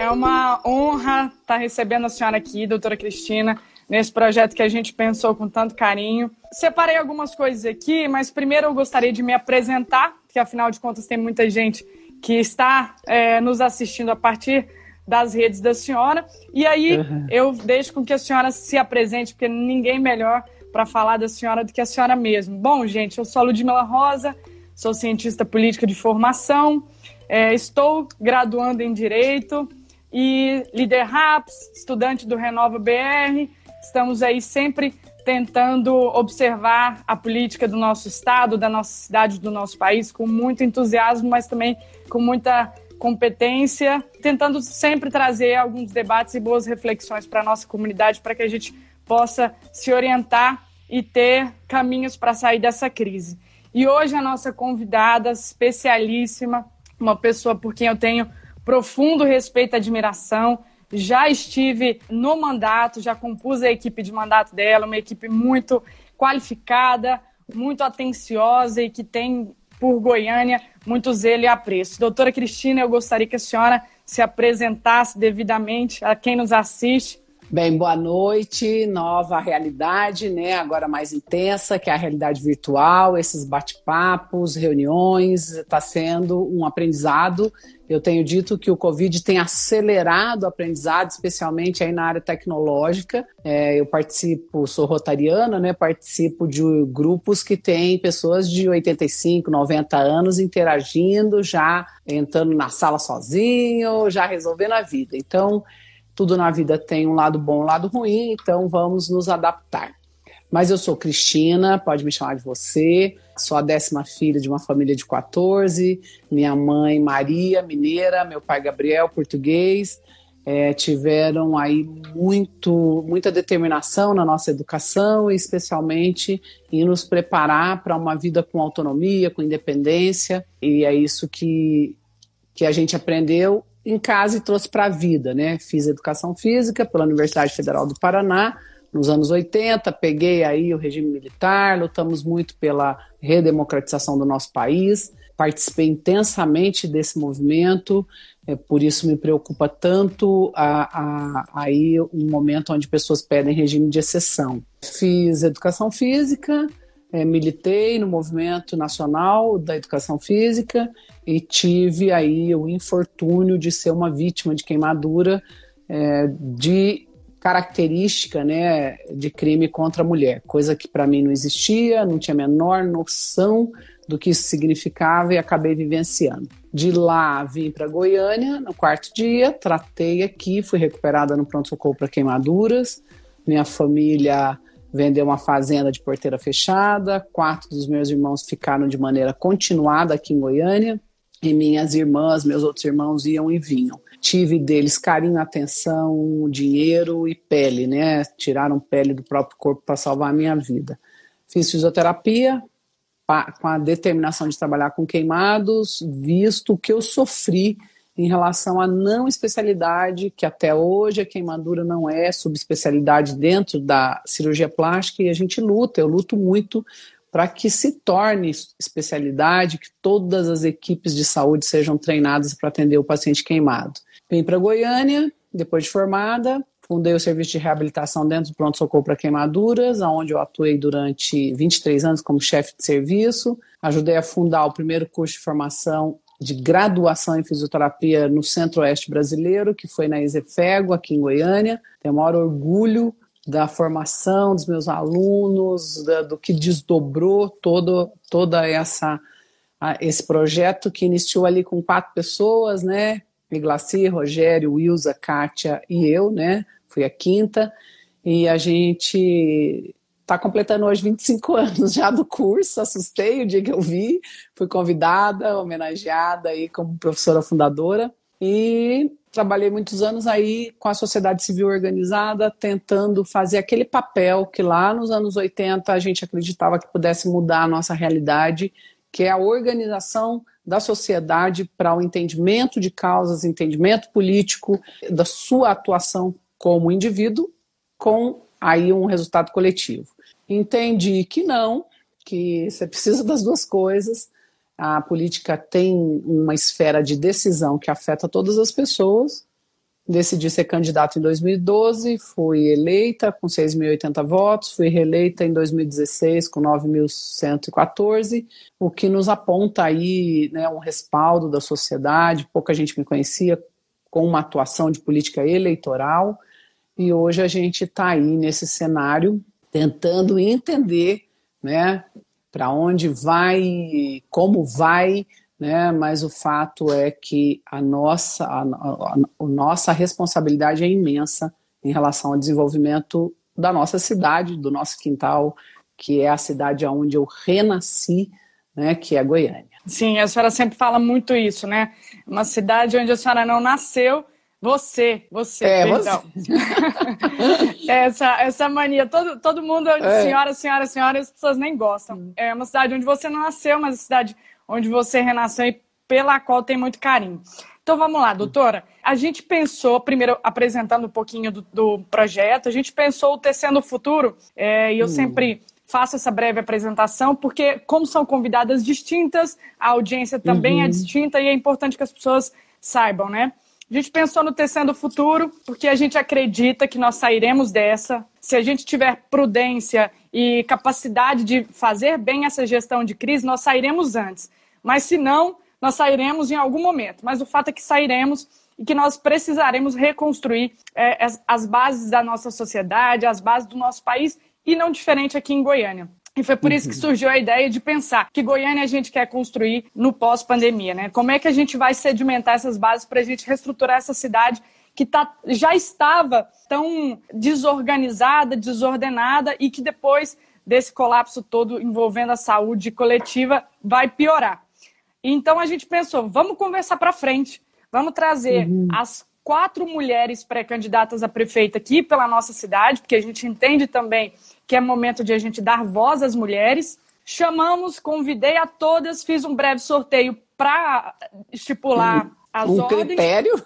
É uma honra estar recebendo a senhora aqui, doutora Cristina, nesse projeto que a gente pensou com tanto carinho. Separei algumas coisas aqui, mas primeiro eu gostaria de me apresentar, porque afinal de contas tem muita gente que está é, nos assistindo a partir das redes da senhora. E aí uhum. eu deixo com que a senhora se apresente, porque ninguém melhor para falar da senhora do que a senhora mesmo. Bom, gente, eu sou a Ludmila Rosa, sou cientista política de formação, é, estou graduando em Direito e líder RAPS, estudante do Renova BR. Estamos aí sempre tentando observar a política do nosso estado, da nossa cidade, do nosso país com muito entusiasmo, mas também com muita competência, tentando sempre trazer alguns debates e boas reflexões para a nossa comunidade, para que a gente possa se orientar e ter caminhos para sair dessa crise. E hoje a nossa convidada especialíssima, uma pessoa por quem eu tenho profundo respeito e admiração, já estive no mandato, já compus a equipe de mandato dela, uma equipe muito qualificada, muito atenciosa e que tem por Goiânia muito zelo e apreço. Doutora Cristina, eu gostaria que a senhora se apresentasse devidamente a quem nos assiste. Bem, boa noite. Nova realidade, né? Agora mais intensa, que é a realidade virtual, esses bate-papos, reuniões, está sendo um aprendizado eu tenho dito que o Covid tem acelerado o aprendizado, especialmente aí na área tecnológica. É, eu participo, sou rotariana, né? Participo de grupos que têm pessoas de 85, 90 anos interagindo, já entrando na sala sozinho, já resolvendo a vida. Então, tudo na vida tem um lado bom, um lado ruim, então vamos nos adaptar. Mas eu sou Cristina, pode me chamar de você. Sou a décima filha de uma família de 14. Minha mãe, Maria, mineira, meu pai, Gabriel, português. É, tiveram aí muito, muita determinação na nossa educação, especialmente em nos preparar para uma vida com autonomia, com independência. E é isso que, que a gente aprendeu em casa e trouxe para a vida, né? Fiz educação física pela Universidade Federal do Paraná nos anos 80, peguei aí o regime militar, lutamos muito pela redemocratização do nosso país, participei intensamente desse movimento, é, por isso me preocupa tanto a, a, aí um momento onde pessoas pedem regime de exceção. Fiz educação física, é, militei no movimento nacional da educação física e tive aí o infortúnio de ser uma vítima de queimadura é, de característica né, de crime contra a mulher, coisa que para mim não existia, não tinha a menor noção do que isso significava e acabei vivenciando. De lá vim para Goiânia no quarto dia, tratei aqui, fui recuperada no pronto-socorro para queimaduras. Minha família vendeu uma fazenda de porteira fechada, quatro dos meus irmãos ficaram de maneira continuada aqui em Goiânia e minhas irmãs, meus outros irmãos iam e vinham tive deles carinho, atenção, dinheiro e pele, né? Tiraram pele do próprio corpo para salvar a minha vida. Fiz fisioterapia com a determinação de trabalhar com queimados, visto que eu sofri em relação à não especialidade, que até hoje a queimadura não é subespecialidade dentro da cirurgia plástica e a gente luta, eu luto muito para que se torne especialidade, que todas as equipes de saúde sejam treinadas para atender o paciente queimado. Vim para Goiânia, depois de formada, fundei o serviço de reabilitação dentro do pronto-socorro para queimaduras, onde eu atuei durante 23 anos como chefe de serviço. Ajudei a fundar o primeiro curso de formação de graduação em fisioterapia no Centro-Oeste brasileiro, que foi na Exefego, aqui em Goiânia. Tenho o maior orgulho da formação dos meus alunos, da, do que desdobrou todo, toda essa esse projeto que iniciou ali com quatro pessoas, né? Miglaci, Rogério, Wilza, Kátia e eu, né? Fui a quinta. E a gente está completando hoje 25 anos já do curso. Assustei o dia que eu vi. Fui convidada, homenageada aí como professora fundadora. E trabalhei muitos anos aí com a sociedade civil organizada, tentando fazer aquele papel que lá nos anos 80 a gente acreditava que pudesse mudar a nossa realidade, que é a organização da sociedade para o entendimento de causas, entendimento político, da sua atuação como indivíduo, com aí um resultado coletivo. Entendi que não, que você precisa das duas coisas. A política tem uma esfera de decisão que afeta todas as pessoas, decidi ser candidata em 2012, fui eleita com 6.080 votos, fui reeleita em 2016 com 9.114, o que nos aponta aí né, um respaldo da sociedade, pouca gente me conhecia com uma atuação de política eleitoral, e hoje a gente está aí nesse cenário tentando entender né, para onde vai, como vai né? Mas o fato é que a nossa, a, a, a nossa responsabilidade é imensa em relação ao desenvolvimento da nossa cidade, do nosso quintal, que é a cidade onde eu renasci, né? Que é Goiânia. Sim, a senhora sempre fala muito isso, né? Uma cidade onde a senhora não nasceu, você, você, é, perdão. Você. essa, essa mania, todo, todo mundo, é. senhora, senhora, senhora, as pessoas nem gostam. É uma cidade onde você não nasceu, mas uma cidade onde você renasceu e pela qual tem muito carinho. Então vamos lá, doutora. A gente pensou, primeiro apresentando um pouquinho do, do projeto, a gente pensou o Tecendo o Futuro, é, e eu hum. sempre faço essa breve apresentação, porque como são convidadas distintas, a audiência também é uhum. é distinta e é importante que as pessoas saibam, né? A gente pensou no Tecendo Futuro, porque a gente acredita que nós sairemos dessa. Se a gente tiver prudência e capacidade de fazer bem essa gestão de crise, nós sairemos antes. Mas se não, nós sairemos em algum momento. Mas o fato é que sairemos e que nós precisaremos reconstruir é, as, as bases da nossa sociedade, as bases do nosso país, e não diferente aqui em Goiânia. E foi por isso que uhum. surgiu a ideia de pensar que Goiânia a gente quer construir no pós-pandemia, né? Como é que a gente vai sedimentar essas bases para a gente reestruturar essa cidade que tá, já estava tão desorganizada, desordenada e que depois desse colapso todo envolvendo a saúde coletiva vai piorar. Então a gente pensou, vamos conversar para frente, vamos trazer uhum. as quatro mulheres pré-candidatas a prefeita aqui pela nossa cidade, porque a gente entende também que é momento de a gente dar voz às mulheres. Chamamos, convidei a todas, fiz um breve sorteio para estipular as um ordens. critério?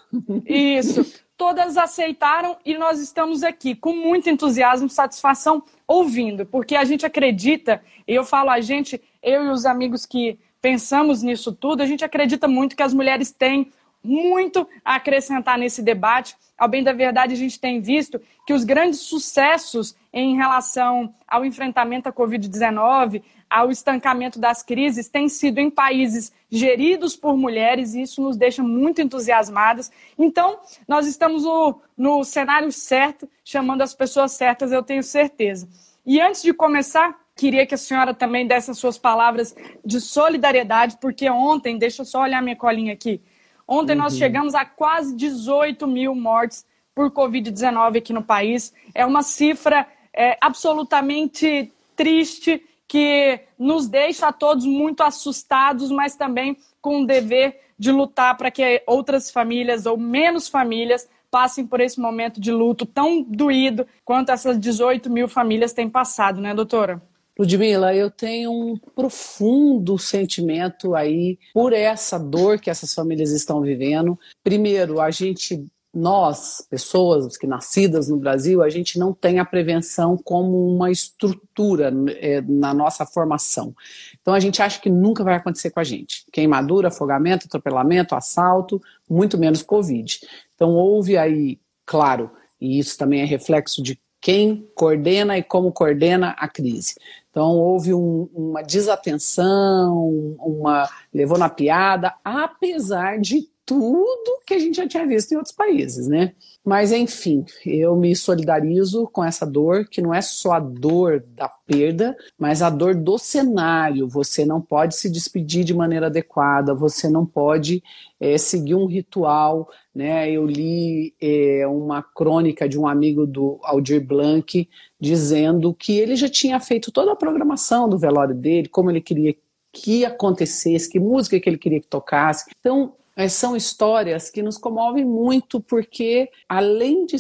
Isso. Todas aceitaram e nós estamos aqui com muito entusiasmo, satisfação, ouvindo, porque a gente acredita, e eu falo a gente, eu e os amigos que pensamos nisso tudo, a gente acredita muito que as mulheres têm muito a acrescentar nesse debate. Ao bem da verdade, a gente tem visto que os grandes sucessos em relação ao enfrentamento à Covid-19, ao estancamento das crises, têm sido em países geridos por mulheres, e isso nos deixa muito entusiasmadas. Então, nós estamos no, no cenário certo, chamando as pessoas certas, eu tenho certeza. E antes de começar, Queria que a senhora também desse as suas palavras de solidariedade, porque ontem, deixa eu só olhar minha colinha aqui. Ontem uhum. nós chegamos a quase 18 mil mortes por Covid-19 aqui no país. É uma cifra é, absolutamente triste que nos deixa a todos muito assustados, mas também com o dever de lutar para que outras famílias ou menos famílias passem por esse momento de luto tão doído quanto essas 18 mil famílias têm passado, né, doutora? Ludmila, eu tenho um profundo sentimento aí por essa dor que essas famílias estão vivendo. Primeiro, a gente nós, pessoas que nascidas no Brasil, a gente não tem a prevenção como uma estrutura é, na nossa formação. Então a gente acha que nunca vai acontecer com a gente. Queimadura, afogamento, atropelamento, assalto, muito menos Covid. Então houve aí, claro, e isso também é reflexo de quem coordena e como coordena a crise. Então houve um, uma desatenção, uma levou na piada, apesar de tudo que a gente já tinha visto em outros países, né? Mas enfim, eu me solidarizo com essa dor, que não é só a dor da perda, mas a dor do cenário. Você não pode se despedir de maneira adequada, você não pode é, seguir um ritual. Né? Eu li é, uma crônica de um amigo do Aldir Blanc dizendo que ele já tinha feito toda a programação do velório dele, como ele queria que acontecesse, que música que ele queria que tocasse. Então, é, são histórias que nos comovem muito, porque além de,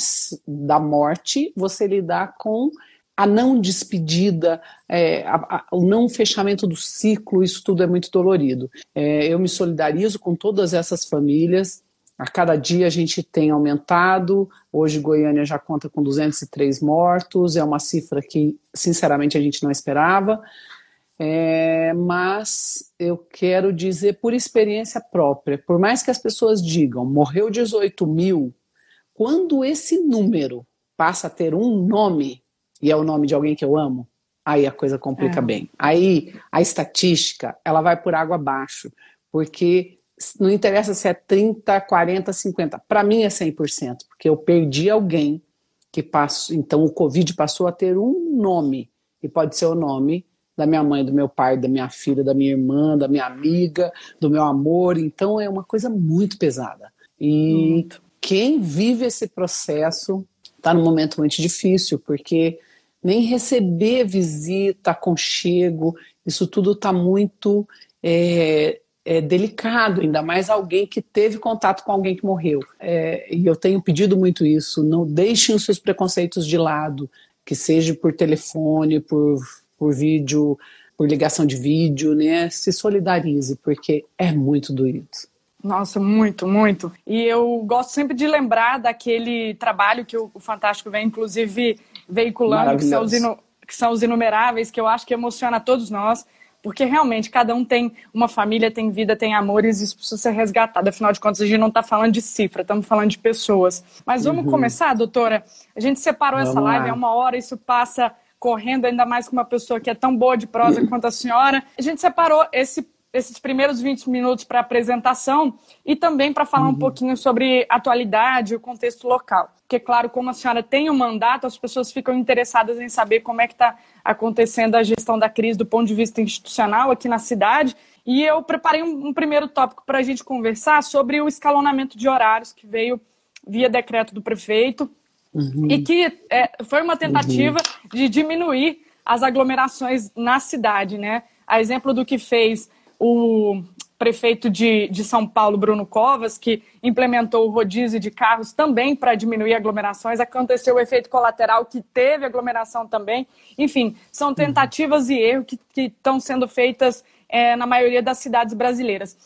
da morte, você lidar com a não despedida, é, a, a, o não fechamento do ciclo, isso tudo é muito dolorido. É, eu me solidarizo com todas essas famílias. A cada dia a gente tem aumentado. Hoje Goiânia já conta com 203 mortos, é uma cifra que, sinceramente, a gente não esperava. É, mas eu quero dizer por experiência própria, por mais que as pessoas digam morreu 18 mil, Quando esse número passa a ter um nome, e é o nome de alguém que eu amo, aí a coisa complica é. bem. Aí a estatística, ela vai por água abaixo, porque não interessa se é 30, 40, 50. Para mim é 100%, porque eu perdi alguém que passou. Então o Covid passou a ter um nome, e pode ser o nome da minha mãe, do meu pai, da minha filha, da minha irmã, da minha amiga, do meu amor. Então é uma coisa muito pesada. E quem vive esse processo está num momento muito difícil, porque nem receber visita, aconchego, isso tudo está muito é, é, delicado, ainda mais alguém que teve contato com alguém que morreu. É, e eu tenho pedido muito isso, não deixem os seus preconceitos de lado, que seja por telefone, por, por vídeo, por ligação de vídeo, né? Se solidarize, porque é muito doído. Nossa, muito, muito. E eu gosto sempre de lembrar daquele trabalho que o Fantástico vem, inclusive, veiculando, que são, os que são os inumeráveis, que eu acho que emociona a todos nós, porque realmente cada um tem uma família, tem vida, tem amores, e isso precisa ser resgatado. Afinal de contas, a gente não está falando de cifra, estamos falando de pessoas. Mas vamos uhum. começar, doutora? A gente separou vamos essa live, lá. é uma hora, isso passa correndo, ainda mais com uma pessoa que é tão boa de prosa uhum. quanto a senhora. A gente separou esse esses primeiros 20 minutos para apresentação e também para falar uhum. um pouquinho sobre atualidade e o contexto local. Porque, claro, como a senhora tem o um mandato, as pessoas ficam interessadas em saber como é que está acontecendo a gestão da crise do ponto de vista institucional aqui na cidade. E eu preparei um, um primeiro tópico para a gente conversar sobre o escalonamento de horários que veio via decreto do prefeito uhum. e que é, foi uma tentativa uhum. de diminuir as aglomerações na cidade, né? A exemplo do que fez o prefeito de, de São Paulo, Bruno Covas, que implementou o rodízio de carros também para diminuir aglomerações. Aconteceu o efeito colateral que teve aglomeração também. Enfim, são tentativas e erros que, que estão sendo feitas é, na maioria das cidades brasileiras.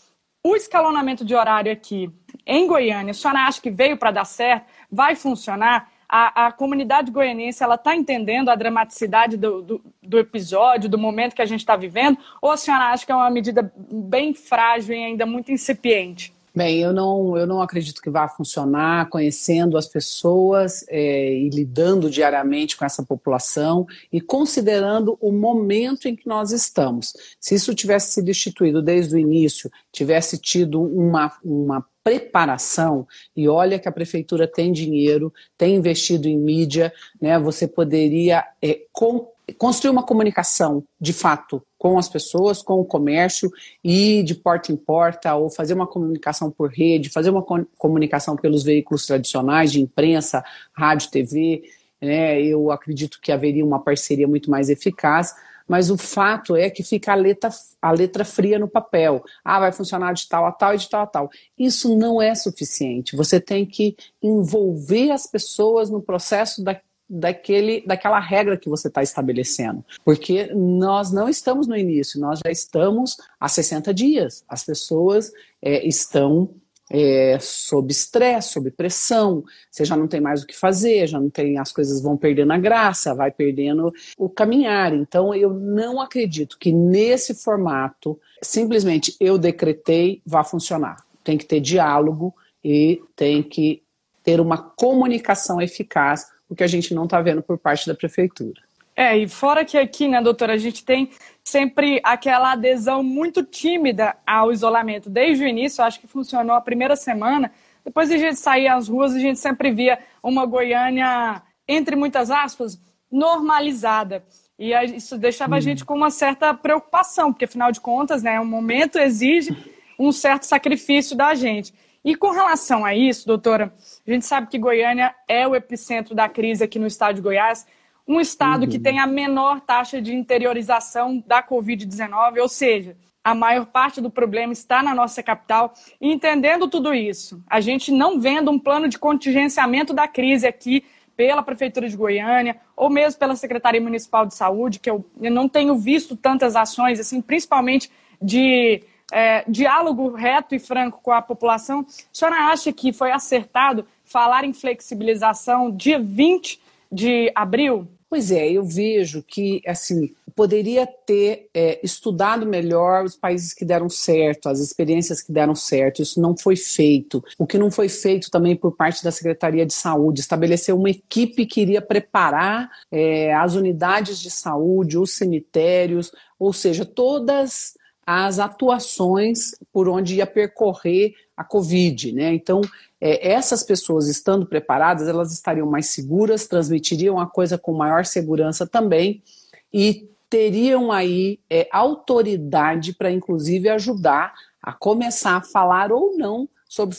O escalonamento de horário aqui em Goiânia, a senhora acha que veio para dar certo? Vai funcionar? A, a comunidade goianense ela está entendendo a dramaticidade do, do, do, episódio, do momento que a gente está vivendo? Ou a senhora acha que é uma medida bem frágil e ainda muito incipiente? Bem, eu não, eu não acredito que vá funcionar conhecendo as pessoas é, e lidando diariamente com essa população e considerando o momento em que nós estamos. Se isso tivesse sido instituído desde o início, tivesse tido uma, uma preparação, e olha que a prefeitura tem dinheiro, tem investido em mídia, né, você poderia é, com, construir uma comunicação, de fato, com as pessoas, com o comércio, e de porta em porta, ou fazer uma comunicação por rede, fazer uma comunicação pelos veículos tradicionais de imprensa, rádio, TV, né, eu acredito que haveria uma parceria muito mais eficaz, mas o fato é que fica a letra, a letra fria no papel. Ah, vai funcionar de tal a tal e de tal a tal. Isso não é suficiente. Você tem que envolver as pessoas no processo da, daquele, daquela regra que você está estabelecendo. Porque nós não estamos no início, nós já estamos há 60 dias. As pessoas é, estão é, sob estresse, sob pressão, você já não tem mais o que fazer, já não tem, as coisas vão perdendo a graça, vai perdendo o caminhar. Então, eu não acredito que nesse formato, simplesmente eu decretei, vá funcionar. Tem que ter diálogo e tem que ter uma comunicação eficaz, o que a gente não está vendo por parte da prefeitura. É, e fora que aqui, né, doutora, a gente tem sempre aquela adesão muito tímida ao isolamento. Desde o início, acho que funcionou a primeira semana. Depois de a gente sair às ruas, a gente sempre via uma Goiânia, entre muitas aspas, normalizada. E isso deixava a gente com uma certa preocupação, porque afinal de contas, né, o momento exige um certo sacrifício da gente. E com relação a isso, doutora, a gente sabe que Goiânia é o epicentro da crise aqui no estado de Goiás um estado uhum. que tem a menor taxa de interiorização da Covid-19, ou seja, a maior parte do problema está na nossa capital. E entendendo tudo isso, a gente não vendo um plano de contingenciamento da crise aqui pela Prefeitura de Goiânia, ou mesmo pela Secretaria Municipal de Saúde, que eu, eu não tenho visto tantas ações, assim, principalmente de é, diálogo reto e franco com a população. A senhora acha que foi acertado falar em flexibilização dia 20 de abril? Pois é, eu vejo que, assim, poderia ter é, estudado melhor os países que deram certo, as experiências que deram certo. Isso não foi feito. O que não foi feito também por parte da Secretaria de Saúde, estabelecer uma equipe que iria preparar é, as unidades de saúde, os cemitérios, ou seja, todas as atuações por onde ia percorrer a Covid, né? Então, é, essas pessoas estando preparadas, elas estariam mais seguras, transmitiriam a coisa com maior segurança também e teriam aí é, autoridade para, inclusive, ajudar a começar a falar ou não sobre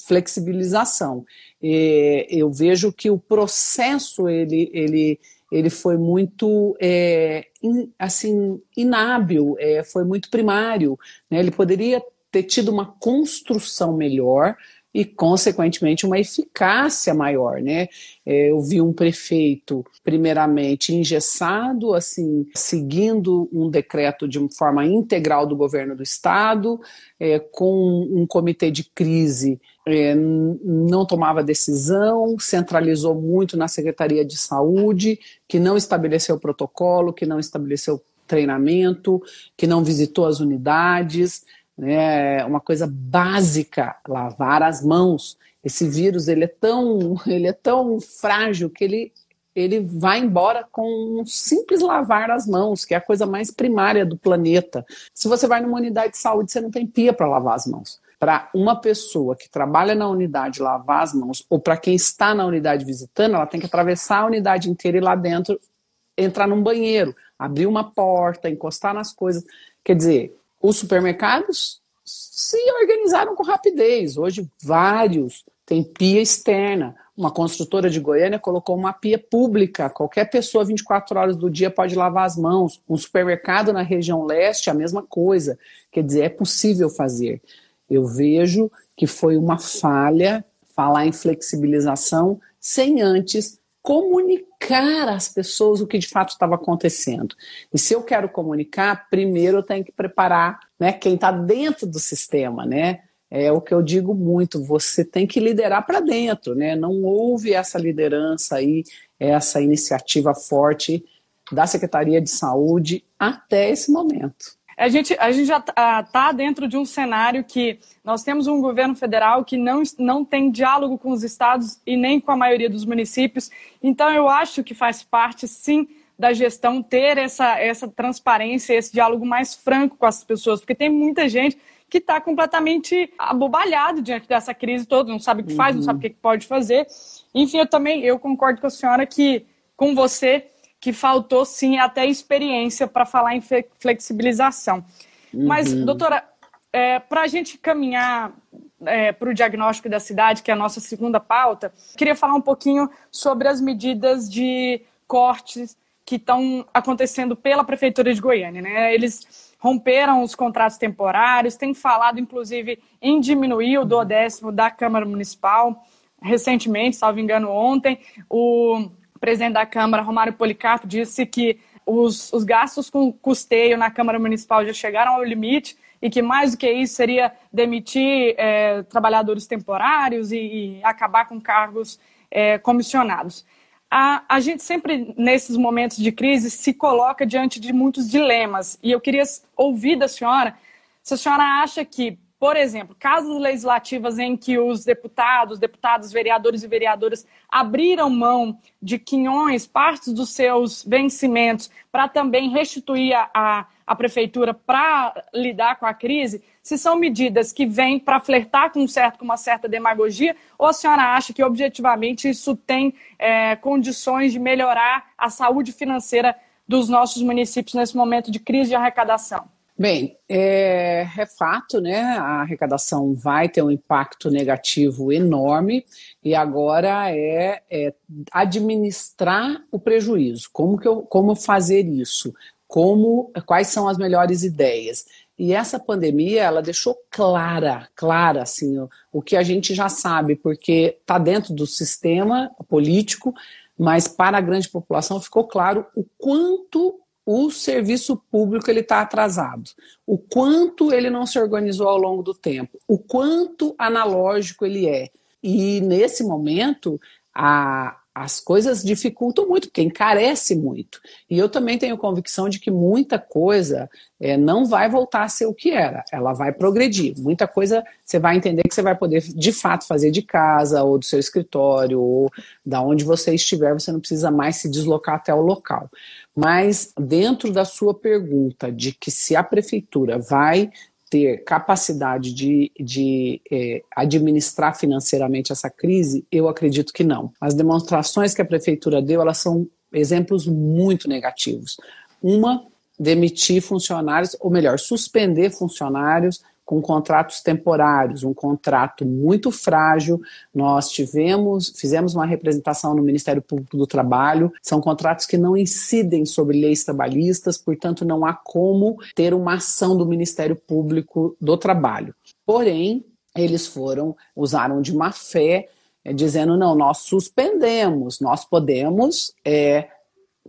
flexibilização. É, eu vejo que o processo ele, ele, ele foi muito é, in, assim inábil, é, foi muito primário. Né? Ele poderia ter tido uma construção melhor, e, consequentemente, uma eficácia maior, né? É, eu vi um prefeito, primeiramente, engessado, assim, seguindo um decreto de forma integral do governo do Estado, é, com um comitê de crise é, não tomava decisão, centralizou muito na Secretaria de Saúde, que não estabeleceu protocolo, que não estabeleceu treinamento, que não visitou as unidades, né, uma coisa básica, lavar as mãos. Esse vírus ele é tão, ele é tão frágil que ele, ele vai embora com um simples lavar as mãos, que é a coisa mais primária do planeta. Se você vai numa unidade de saúde, você não tem pia para lavar as mãos. Para uma pessoa que trabalha na unidade lavar as mãos, ou para quem está na unidade visitando, ela tem que atravessar a unidade inteira e lá dentro entrar num banheiro, abrir uma porta, encostar nas coisas. Quer dizer, os supermercados se organizaram com rapidez. Hoje, vários têm pia externa. Uma construtora de Goiânia colocou uma pia pública. Qualquer pessoa, 24 horas do dia, pode lavar as mãos. Um supermercado na região leste, a mesma coisa. Quer dizer, é possível fazer. Eu vejo que foi uma falha falar em flexibilização sem antes comunicar às pessoas o que de fato estava acontecendo. E se eu quero comunicar, primeiro eu tenho que preparar né, quem está dentro do sistema, né? É o que eu digo muito, você tem que liderar para dentro, né? Não houve essa liderança aí, essa iniciativa forte da Secretaria de Saúde até esse momento. A gente, a gente já está tá dentro de um cenário que nós temos um governo federal que não, não tem diálogo com os estados e nem com a maioria dos municípios. Então, eu acho que faz parte, sim, da gestão ter essa, essa transparência, esse diálogo mais franco com as pessoas, porque tem muita gente que está completamente abobalhado diante dessa crise toda, não sabe o que faz, uhum. não sabe o que pode fazer. Enfim, eu também eu concordo com a senhora que, com você, que faltou sim até experiência para falar em flexibilização. Uhum. Mas, doutora, é, para a gente caminhar é, para o diagnóstico da cidade, que é a nossa segunda pauta, queria falar um pouquinho sobre as medidas de cortes que estão acontecendo pela Prefeitura de Goiânia. Né? Eles romperam os contratos temporários, têm falado, inclusive, em diminuir o do décimo da Câmara Municipal. Recentemente, salvo engano, ontem, o presidente da Câmara, Romário Policarpo, disse que os, os gastos com custeio na Câmara Municipal já chegaram ao limite e que mais do que isso seria demitir é, trabalhadores temporários e, e, acabar com cargos é, comissionados. A, a gente sempre, nesses momentos de crise, se coloca diante de muitos dilemas. E eu queria ouvir da senhora se a senhora acha que por exemplo, casas legislativas em que os deputados, deputadas, vereadores e vereadoras abriram mão de quinhões, partes dos seus vencimentos, para também restituir a, a, a prefeitura para lidar com a crise, se são medidas que vêm para flertar com, um certo, com uma certa demagogia, ou a senhora acha que objetivamente isso tem é, condições de melhorar a saúde financeira dos nossos municípios nesse momento de crise de arrecadação? Bem, é, é, fato, né? A arrecadação vai ter um impacto negativo enorme e agora é, é administrar o prejuízo. Como que eu, como fazer isso? Como, quais são as melhores ideias? E essa pandemia, ela deixou clara, clara, assim, o, o que a gente já sabe, porque está dentro do sistema político, mas para a grande população ficou claro o quanto o serviço público ele está atrasado, o quanto ele não se organizou ao longo do tempo, o quanto analógico ele é. E nesse momento, a, as coisas dificultam muito, porque encarece muito. E eu também tenho convicção de que muita coisa é, não vai voltar a ser o que era, ela vai progredir. Muita coisa você vai entender que você vai poder de fato fazer de casa, ou do seu escritório, ou da onde você estiver, você não precisa mais se deslocar até o local. Mas dentro da sua pergunta de que se a prefeitura vai ter capacidade de, de é, administrar financeiramente essa crise, eu acredito que não. As demonstrações que a prefeitura deu, elas são exemplos muito negativos. Uma, demitir funcionários, ou melhor, suspender funcionários com contratos temporários, um contrato muito frágil. Nós tivemos, fizemos uma representação no Ministério Público do Trabalho, são contratos que não incidem sobre leis trabalhistas, portanto, não há como ter uma ação do Ministério Público do Trabalho. Porém, eles foram, usaram de má fé, é, dizendo: não, nós suspendemos, nós podemos. É,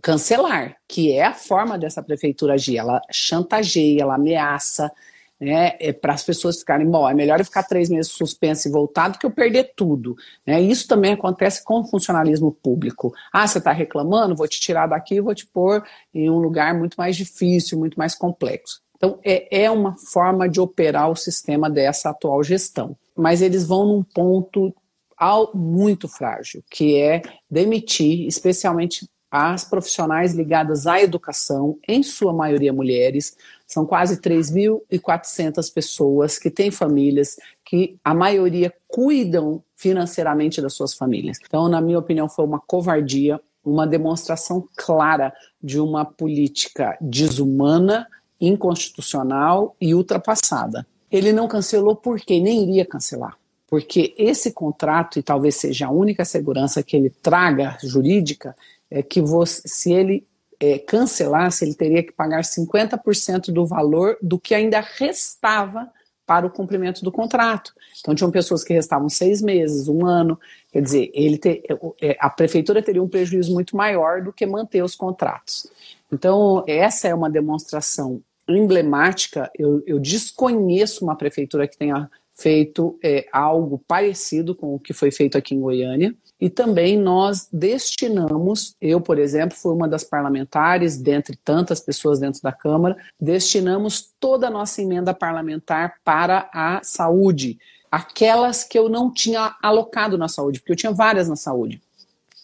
cancelar, que é a forma dessa prefeitura agir. Ela chantageia, ela ameaça, né, é para as pessoas ficarem, bom, é melhor eu ficar três meses suspenso e voltar do que eu perder tudo. Né? Isso também acontece com o funcionalismo público. Ah, você está reclamando? Vou te tirar daqui e vou te pôr em um lugar muito mais difícil, muito mais complexo. Então, é, é uma forma de operar o sistema dessa atual gestão. Mas eles vão num ponto ao, muito frágil, que é demitir, especialmente as profissionais ligadas à educação, em sua maioria mulheres, são quase 3.400 pessoas que têm famílias, que a maioria cuidam financeiramente das suas famílias. Então, na minha opinião, foi uma covardia, uma demonstração clara de uma política desumana, inconstitucional e ultrapassada. Ele não cancelou porque nem iria cancelar. Porque esse contrato, e talvez seja a única segurança que ele traga jurídica, é que você, se ele é, cancelasse, ele teria que pagar 50% do valor do que ainda restava para o cumprimento do contrato. Então, tinham pessoas que restavam seis meses, um ano. Quer dizer, ele ter, é, a prefeitura teria um prejuízo muito maior do que manter os contratos. Então, essa é uma demonstração emblemática. Eu, eu desconheço uma prefeitura que tenha feito é, algo parecido com o que foi feito aqui em Goiânia. E também nós destinamos, eu, por exemplo, fui uma das parlamentares, dentre tantas pessoas dentro da Câmara, destinamos toda a nossa emenda parlamentar para a saúde. Aquelas que eu não tinha alocado na saúde, porque eu tinha várias na saúde.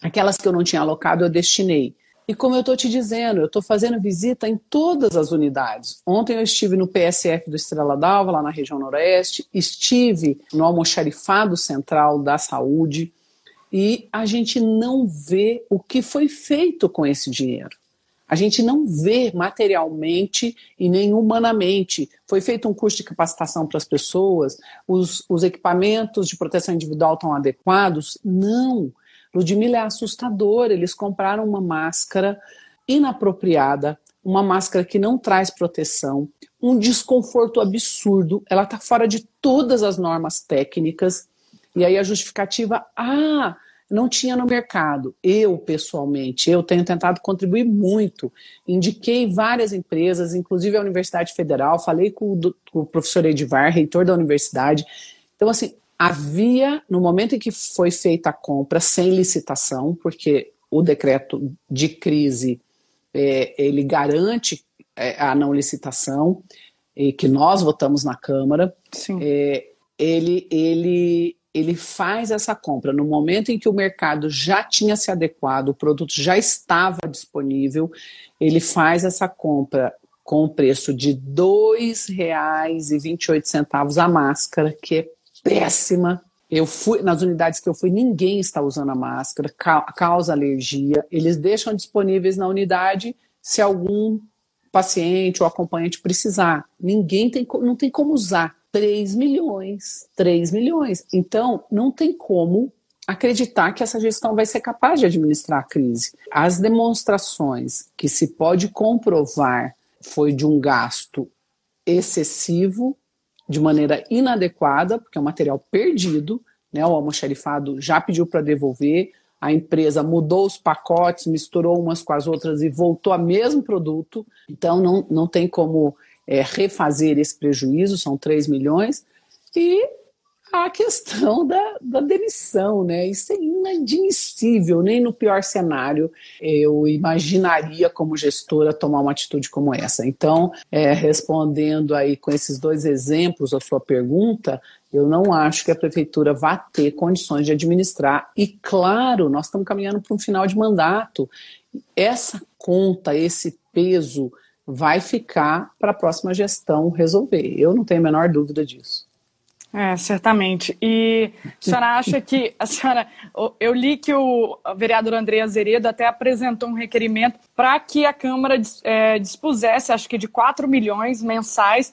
Aquelas que eu não tinha alocado, eu destinei. E como eu estou te dizendo, eu estou fazendo visita em todas as unidades. Ontem eu estive no PSF do Estrela d'Alva, lá na região noroeste, estive no almoxarifado central da saúde, e a gente não vê o que foi feito com esse dinheiro. A gente não vê materialmente e nem humanamente. Foi feito um curso de capacitação para as pessoas, os, os equipamentos de proteção individual estão adequados? Não. Ludmilla é assustador. Eles compraram uma máscara inapropriada, uma máscara que não traz proteção, um desconforto absurdo. Ela está fora de todas as normas técnicas. E aí a justificativa, ah, não tinha no mercado. Eu, pessoalmente, eu tenho tentado contribuir muito. Indiquei várias empresas, inclusive a Universidade Federal, falei com o, com o professor Edivar, reitor da universidade. Então, assim, havia, no momento em que foi feita a compra sem licitação, porque o decreto de crise, é, ele garante é, a não licitação, e que nós votamos na Câmara, é, ele, ele ele faz essa compra no momento em que o mercado já tinha se adequado, o produto já estava disponível, ele faz essa compra com o preço de R$ 2,28 a máscara, que é péssima. Eu fui nas unidades que eu fui, ninguém está usando a máscara, causa alergia. Eles deixam disponíveis na unidade se algum paciente ou acompanhante precisar. Ninguém tem, não tem como usar. 3 milhões. 3 milhões. Então, não tem como acreditar que essa gestão vai ser capaz de administrar a crise. As demonstrações que se pode comprovar foi de um gasto excessivo, de maneira inadequada, porque é um material perdido, né? O almoxarifado já pediu para devolver, a empresa mudou os pacotes, misturou umas com as outras e voltou a mesmo produto. Então não, não tem como é, refazer esse prejuízo, são 3 milhões, e a questão da, da demissão, né? Isso é inadmissível, nem no pior cenário eu imaginaria como gestora tomar uma atitude como essa. Então, é, respondendo aí com esses dois exemplos a sua pergunta, eu não acho que a prefeitura vá ter condições de administrar. E claro, nós estamos caminhando para um final de mandato. Essa conta, esse peso vai ficar para a próxima gestão resolver. Eu não tenho a menor dúvida disso. É, certamente. E a senhora acha que a senhora. Eu li que o vereador André Azeredo até apresentou um requerimento para que a Câmara é, dispusesse, acho que de 4 milhões mensais,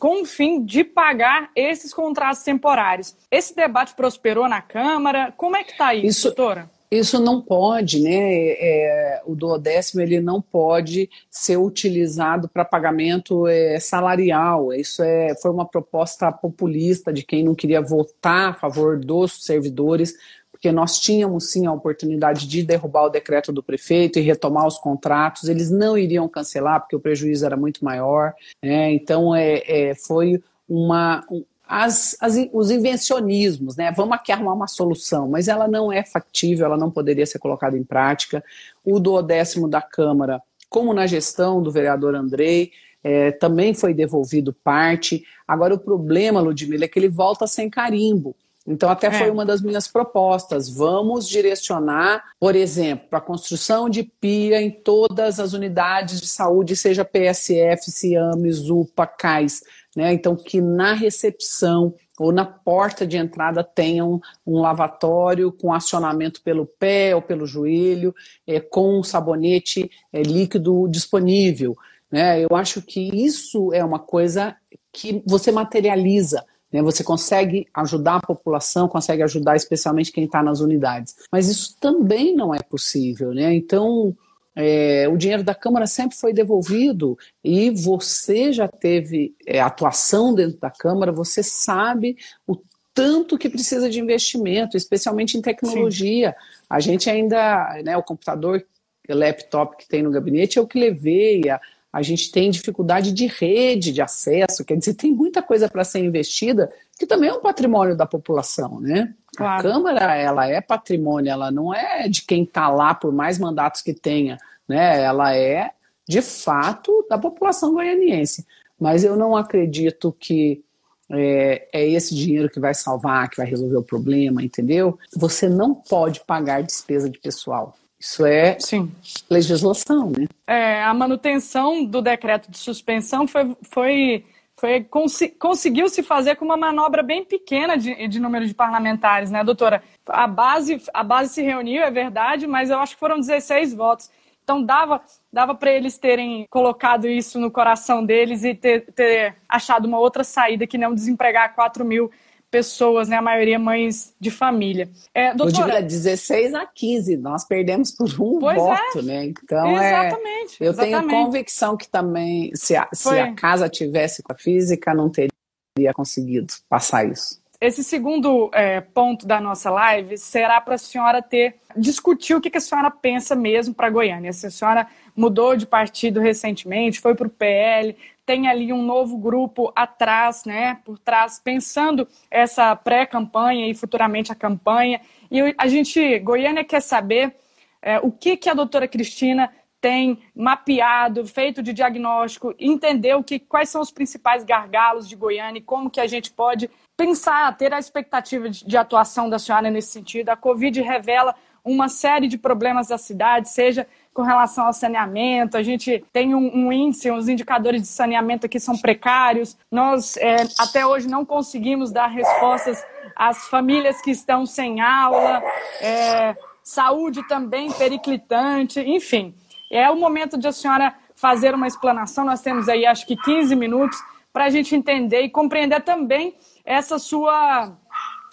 com o fim de pagar esses contratos temporários. Esse debate prosperou na Câmara. Como é que está isso, isso, doutora? Isso não pode, né? É, o duodécimo ele não pode ser utilizado para pagamento é, salarial. Isso é, foi uma proposta populista de quem não queria votar a favor dos servidores, porque nós tínhamos sim a oportunidade de derrubar o decreto do prefeito e retomar os contratos. Eles não iriam cancelar porque o prejuízo era muito maior. Né? Então é, é foi uma, as, as, os invencionismos, né? Vamos aqui arrumar uma solução, mas ela não é factível, ela não poderia ser colocada em prática. O duodécimo da Câmara, como na gestão do vereador Andrei, é, também foi devolvido parte. Agora, o problema, Ludmila, é que ele volta sem carimbo. Então, até foi é. uma das minhas propostas. Vamos direcionar, por exemplo, para a construção de pia em todas as unidades de saúde, seja PSF, CIAMES, UPA, CAIS né? Então, que na recepção ou na porta de entrada tenha um, um lavatório com acionamento pelo pé ou pelo joelho, é, com um sabonete é, líquido disponível. Né? Eu acho que isso é uma coisa que você materializa. Né? Você consegue ajudar a população, consegue ajudar especialmente quem está nas unidades. Mas isso também não é possível. Né? Então, é, o dinheiro da Câmara sempre foi devolvido e você já teve é, atuação dentro da Câmara, você sabe o tanto que precisa de investimento, especialmente em tecnologia. Sim. A gente ainda, né, o computador, o laptop que tem no gabinete, eu que levei, a, a gente tem dificuldade de rede de acesso, quer dizer, tem muita coisa para ser investida, que também é um patrimônio da população, né? Claro. A Câmara, ela é patrimônio, ela não é de quem está lá por mais mandatos que tenha, né? Ela é, de fato, da população goianiense. Mas eu não acredito que é, é, esse dinheiro que vai salvar, que vai resolver o problema, entendeu? Você não pode pagar despesa de pessoal. Isso é Sim. legislação, né? É, a manutenção do decreto de suspensão foi, foi foi, cons conseguiu se fazer com uma manobra bem pequena de, de, número de parlamentares, né, doutora? A base, a base se reuniu, é verdade, mas eu acho que foram 16 votos. Então dava, dava para eles terem colocado isso no coração deles e ter, ter achado uma outra saída que não desempregar 4 mil pessoas, né? A maioria mães de família. É, doutora, 16 a 15, nós perdemos por um pois voto, é. né? Então é, exatamente, é, eu exatamente. tenho convicção que também se a, se a casa tivesse com a física não teria conseguido passar isso. Esse segundo é, ponto da nossa live será para a senhora ter discutir o que, que a senhora pensa mesmo para Goiânia. Se a senhora mudou de partido recentemente, foi para o PL, tem ali um novo grupo atrás, né, por trás, pensando essa pré-campanha e futuramente a campanha. E a gente, Goiânia, quer saber é, o que, que a doutora Cristina tem mapeado, feito de diagnóstico, entender o que, quais são os principais gargalos de Goiânia e como que a gente pode pensar, ter a expectativa de, de atuação da senhora nesse sentido. A Covid revela uma série de problemas da cidade, seja com relação ao saneamento, a gente tem um, um índice, os indicadores de saneamento aqui são precários. Nós é, até hoje não conseguimos dar respostas às famílias que estão sem aula, é, saúde também periclitante, enfim. É o momento de a senhora fazer uma explanação. Nós temos aí acho que 15 minutos para a gente entender e compreender também essa sua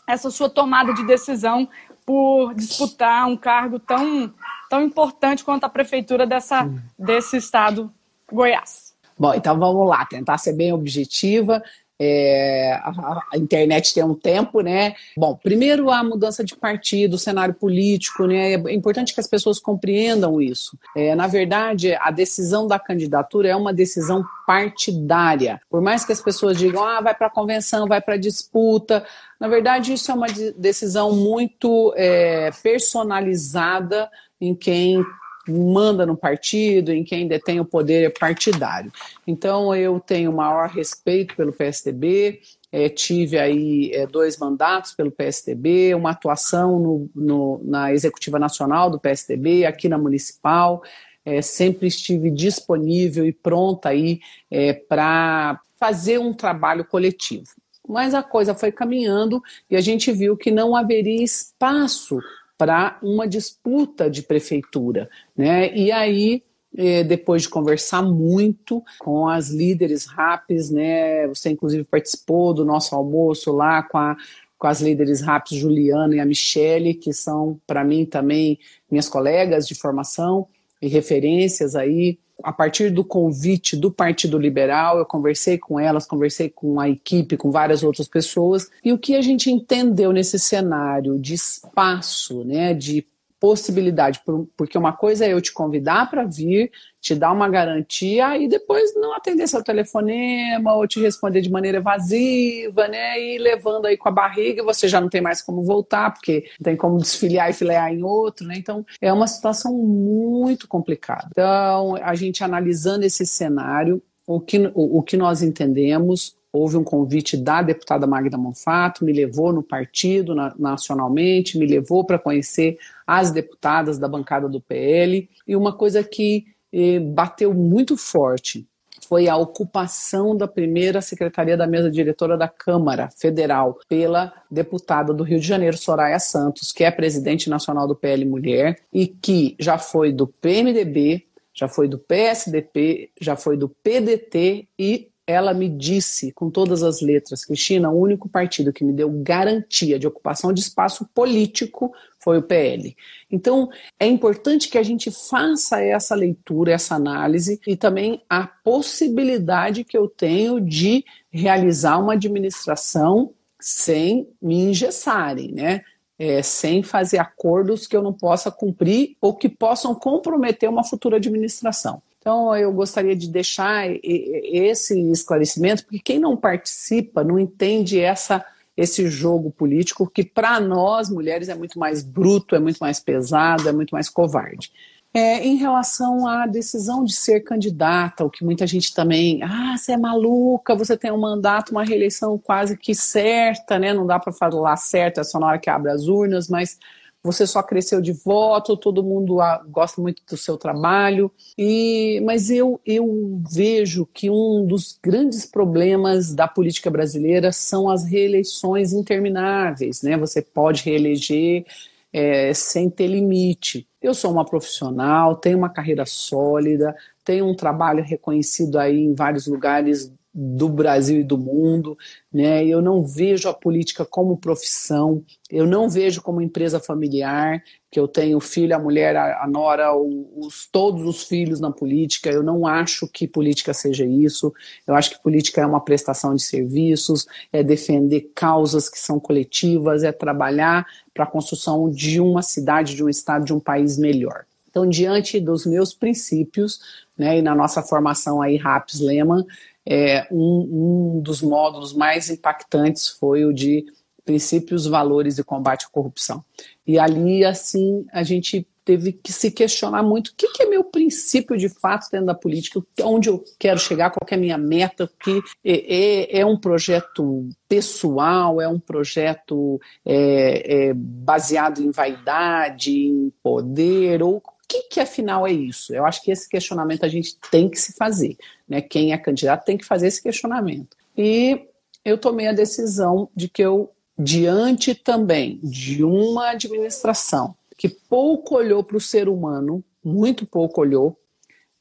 essa sua tomada de decisão por disputar um cargo tão tão importante quanto a prefeitura dessa, desse estado Goiás. Bom, então vamos lá, tentar ser bem objetiva. É, a, a, internet tem um tempo, né? Bom, primeiro a mudança de partido, cenário político, né? É importante que as pessoas compreendam isso. É, na verdade, a decisão da candidatura é uma decisão partidária. Por mais que as pessoas digam, ah, vai para a convenção, vai para a disputa, na verdade, isso é uma decisão muito é, personalizada em quem manda no partido, em quem detém o poder partidário. Então, eu tenho maior respeito pelo PSDB, é, tive aí é, dois mandatos pelo PSDB, uma atuação no, no, na Executiva Nacional do PSDB, aqui na Municipal, é, sempre estive disponível e pronta aí é, para fazer um trabalho coletivo. Mas a coisa foi caminhando e a gente viu que não haveria espaço para uma disputa de prefeitura. Né? E aí, eh, depois de conversar muito com as líderes RAPs, né? você inclusive participou do nosso almoço lá com, a, com as líderes RAPs Juliana e a Michele, que são, para mim, também minhas colegas de formação e referências aí a partir do convite do Partido Liberal, eu conversei com elas, conversei com a equipe, com várias outras pessoas, e o que a gente entendeu nesse cenário de espaço, né, de possibilidade, porque uma coisa é eu te convidar para vir, te dar uma garantia e depois não atender seu telefonema ou te responder de maneira evasiva, né? E levando aí com a barriga, você já não tem mais como voltar, porque não tem como desfiliar e filear em outro, né? Então é uma situação muito complicada. Então, a gente analisando esse cenário, o que, o, o que nós entendemos, houve um convite da deputada Magda Monfato, me levou no partido na, nacionalmente, me levou para conhecer as deputadas da bancada do PL, e uma coisa que eh, bateu muito forte foi a ocupação da primeira secretaria da mesa diretora da Câmara Federal pela deputada do Rio de Janeiro, Soraya Santos, que é presidente nacional do PL Mulher e que já foi do PMDB, já foi do PSDP, já foi do PDT e ela me disse com todas as letras, Cristina, o único partido que me deu garantia de ocupação de espaço político foi o PL. Então, é importante que a gente faça essa leitura, essa análise e também a possibilidade que eu tenho de realizar uma administração sem me engessarem, né? É, sem fazer acordos que eu não possa cumprir ou que possam comprometer uma futura administração. Então, eu gostaria de deixar esse esclarecimento, porque quem não participa não entende essa, esse jogo político, que para nós, mulheres, é muito mais bruto, é muito mais pesado, é muito mais covarde. É, em relação à decisão de ser candidata, o que muita gente também, ah, você é maluca, você tem um mandato, uma reeleição quase que certa, né? Não dá para falar certo, é só na hora que abre as urnas, mas você só cresceu de voto, todo mundo gosta muito do seu trabalho. E, mas eu, eu vejo que um dos grandes problemas da política brasileira são as reeleições intermináveis. Né? Você pode reeleger é, sem ter limite. Eu sou uma profissional, tenho uma carreira sólida, tenho um trabalho reconhecido aí em vários lugares do Brasil e do mundo, né? Eu não vejo a política como profissão, eu não vejo como empresa familiar, que eu tenho filho, a mulher, a, nora, os, todos os filhos na política. Eu não acho que política seja isso. Eu acho que política é uma prestação de serviços, é defender causas que são coletivas, é trabalhar para a construção de uma cidade, de um estado, de um país melhor. Então, diante dos meus princípios, né, e na nossa formação aí, RAPS Lehman, é, um, um dos módulos mais impactantes foi o de princípios, valores e combate à corrupção. E ali, assim, a gente teve que se questionar muito o que, que, é meu princípio de fato dentro da política, onde eu quero chegar, qual é a minha meta, que é, é, é um projeto pessoal, é um projeto é, é, baseado em vaidade, em poder, ou que, que afinal é isso? Eu acho que esse questionamento a gente tem que se fazer. Né? Quem é candidato tem que fazer esse questionamento. E eu tomei a decisão de que eu, diante também de uma administração que pouco olhou para o ser humano, muito pouco olhou,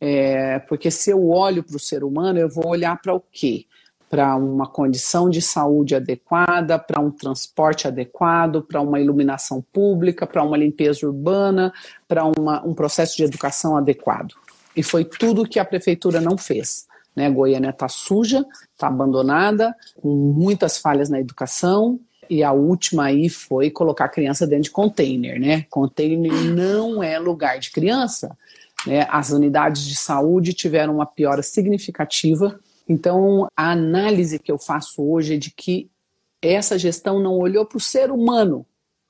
é, porque se eu olho para o ser humano, eu vou olhar para o quê? para uma condição de saúde adequada, para um transporte adequado, para uma iluminação pública, para uma limpeza urbana, para um processo de educação adequado. E foi tudo que a prefeitura não fez. Né? Goiânia está suja, está abandonada, com muitas falhas na educação, e a última aí foi colocar a criança dentro de container, né? Container não é lugar de criança. Né? As unidades de saúde tiveram uma piora significativa. Então, a análise que eu faço hoje é de que essa gestão não olhou para o ser humano.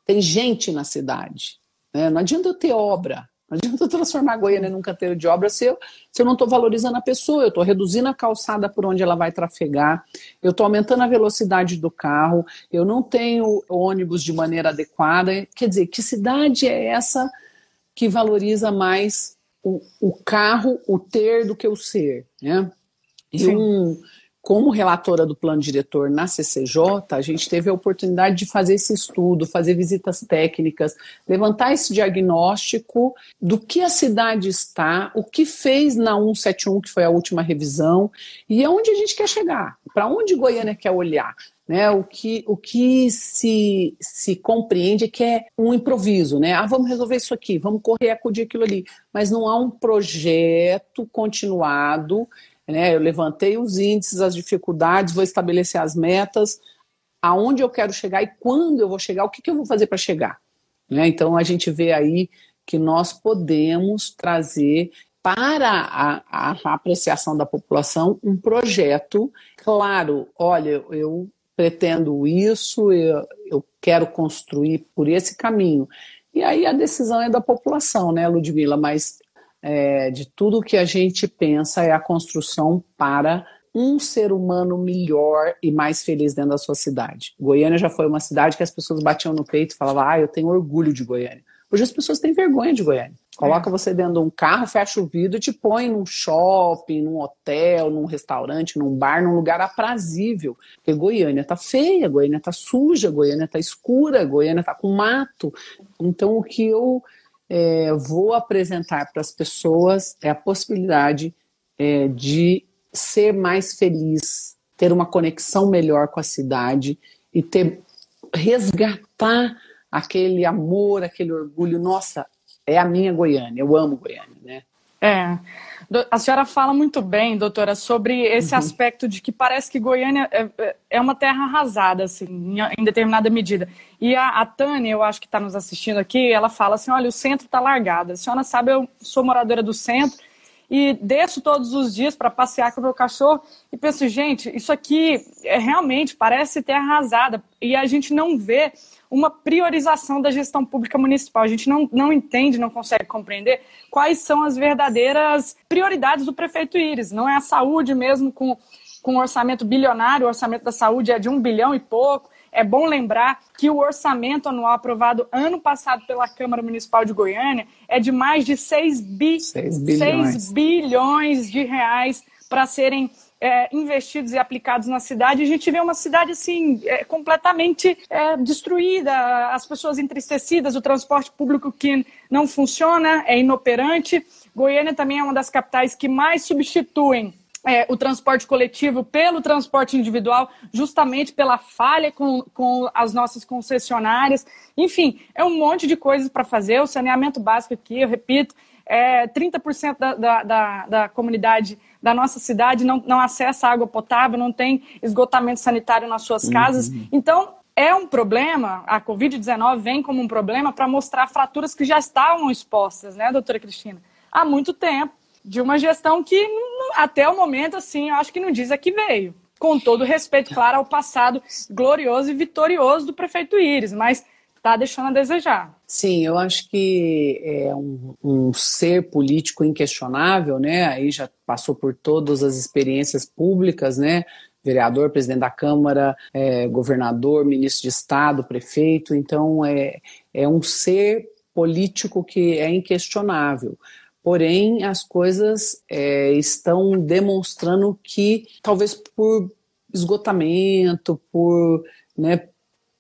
Tem gente na cidade. Né? Não adianta eu ter obra, não adianta eu transformar a Goiânia num canteiro de obra se eu, se eu não estou valorizando a pessoa, eu estou reduzindo a calçada por onde ela vai trafegar, eu estou aumentando a velocidade do carro, eu não tenho ônibus de maneira adequada. Quer dizer, que cidade é essa que valoriza mais o, o carro, o ter, do que o ser? Né? E um como relatora do plano diretor na CCJ, a gente teve a oportunidade de fazer esse estudo, fazer visitas técnicas, levantar esse diagnóstico do que a cidade está, o que fez na 171, que foi a última revisão, e aonde a gente quer chegar, para onde Goiânia quer olhar. Né, o que, o que se, se compreende é que é um improviso, né? Ah, vamos resolver isso aqui, vamos correr, acudir aquilo ali. Mas não há um projeto continuado né? Eu levantei os índices, as dificuldades, vou estabelecer as metas, aonde eu quero chegar e quando eu vou chegar, o que, que eu vou fazer para chegar. Né? Então a gente vê aí que nós podemos trazer para a, a, apreciação da população um projeto claro. Olha, eu pretendo isso, eu, eu quero construir por esse caminho. E aí a decisão é da população, né, Ludmila? Mas é, de tudo que a gente pensa é a construção para um ser humano melhor e mais feliz dentro da sua cidade. Goiânia já foi uma cidade que as pessoas batiam no peito e falavam, ah, eu tenho orgulho de Goiânia. Hoje as pessoas têm vergonha de Goiânia. Coloca é. você dentro de um carro, fecha o vidro e te põe num shopping, num hotel, num restaurante, num bar, num lugar aprazível. Porque Goiânia tá feia, Goiânia tá suja, Goiânia tá escura, Goiânia tá com mato. Então o que eu é, vou apresentar para as pessoas é a possibilidade é, de ser mais feliz, ter uma conexão melhor com a cidade e ter resgatar aquele amor, aquele orgulho. Nossa, é a minha Goiânia, eu amo Goiânia, né? É. A senhora fala muito bem, doutora, sobre esse uhum. aspecto de que parece que Goiânia é, é, é uma terra arrasada, assim, em, determinada medida. E a, a Tânia, eu acho que está nos assistindo aqui, ela fala assim: olha, o centro está largado. A senhora sabe, eu sou moradora do centro e desço todos os dias para passear com o meu cachorro e penso, gente, isso aqui é, realmente parece terra arrasada e a gente não vê uma priorização da gestão pública municipal. A gente não, não entende, não consegue compreender quais são as verdadeiras prioridades do prefeito Íris. Não é a saúde mesmo com, com um orçamento bilionário, o orçamento da saúde é de um bilhão e pouco. É bom lembrar que o orçamento anual aprovado ano passado pela Câmara Municipal de Goiânia é de mais de 6, bi, 6 bilhões. 6 bilhões de reais para serem é, investidos e aplicados na cidade, a gente vê uma cidade assim é, completamente é, destruída, as pessoas entristecidas, o transporte público que não funciona, é inoperante. Goiânia também é uma das capitais que mais substituem é, o transporte coletivo pelo transporte individual, justamente pela falha com, com as nossas concessionárias. Enfim, é um monte de coisas para fazer. O saneamento básico aqui, eu repito, é 30% da, da, da, da comunidade da nossa cidade não, não acessa água potável, não tem esgotamento sanitário nas suas uhum. casas. Uhum. Então, é um problema, a Covid-19 vem como um problema para mostrar fraturas que já estavam expostas, né, doutora Cristina? Há muito tempo, de uma gestão que, até o momento, assim, eu acho que não diz a que veio. Com todo respeito, claro, ao passado glorioso e vitorioso do prefeito Íris, mas está deixando a desejar. Sim, eu acho que é um, um, ser político inquestionável, né? Aí já passou por todas as experiências públicas, né? Vereador, presidente da Câmara, é, governador, ministro de Estado, prefeito. Então, é, é um ser político que é inquestionável. Porém, as coisas é, estão demonstrando que, talvez por esgotamento, por né,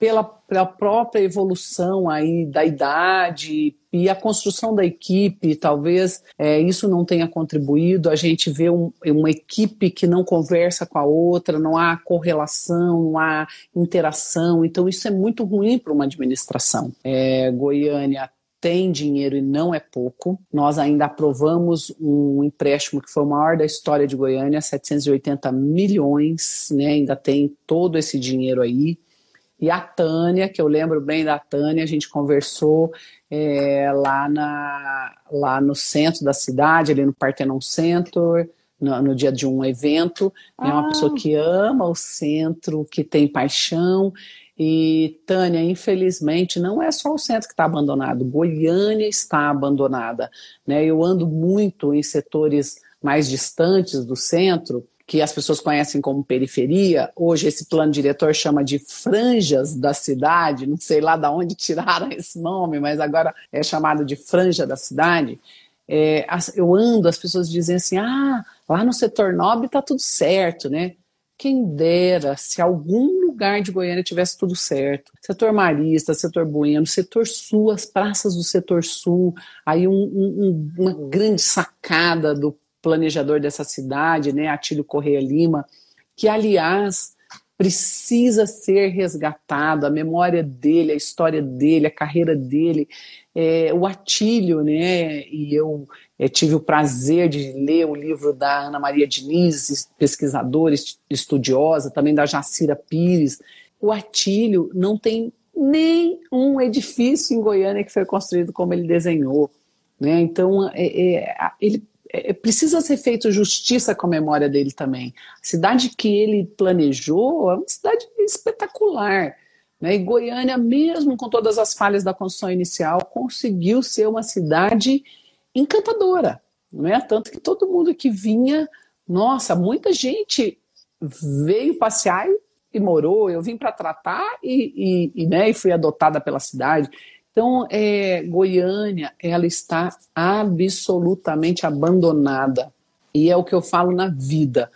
pela, pela própria evolução aí da idade e a construção da equipe, talvez é, isso não tenha contribuído. A gente vê um, uma equipe que não conversa com a outra, não há correlação, não há interação. Então, isso é muito ruim para uma administração. É, Goiânia tem dinheiro e não é pouco. Nós ainda aprovamos um empréstimo que foi o maior da história de Goiânia, 780 milhões, né? Ainda tem todo esse dinheiro aí. E a Tânia, que eu lembro bem da Tânia, a gente conversou é, lá, na, lá no centro da cidade, ali no Partenon Center, no, no dia de um evento. É ah. uma pessoa que ama o centro, que tem paixão. E, Tânia, infelizmente, não é só o centro que está abandonado, Goiânia está abandonada. Né? Eu ando muito em setores mais distantes do centro, que as pessoas conhecem como periferia. Hoje, esse plano diretor chama de franjas da cidade, não sei lá de onde tiraram esse nome, mas agora é chamado de franja da cidade. É, eu ando, as pessoas dizem assim: ah, lá no setor nobre está tudo certo, né? Quem dera se algum lugar de Goiânia tivesse tudo certo. Setor Marista, setor Bueno, setor Sul, as praças do setor Sul, aí um, um, uma grande sacada do planejador dessa cidade, né, Atílio Correia Lima, que aliás precisa ser resgatado, a memória dele, a história dele, a carreira dele. É, o Atílio, né, e eu é, tive o prazer de ler o livro da Ana Maria Diniz, pesquisadora, estudiosa, também da Jacira Pires. O Atílio não tem nem um edifício em Goiânia que foi construído como ele desenhou. Né? Então, é, é, ele é, precisa ser feito justiça com a memória dele também. A cidade que ele planejou é uma cidade espetacular. Né? E Goiânia, mesmo com todas as falhas da construção inicial, conseguiu ser uma cidade encantadora. Né? Tanto que todo mundo que vinha, nossa, muita gente veio passear e, e morou. Eu vim para tratar e, e, e, né, e fui adotada pela cidade. Então, é, Goiânia, ela está absolutamente abandonada. E é o que eu falo na vida.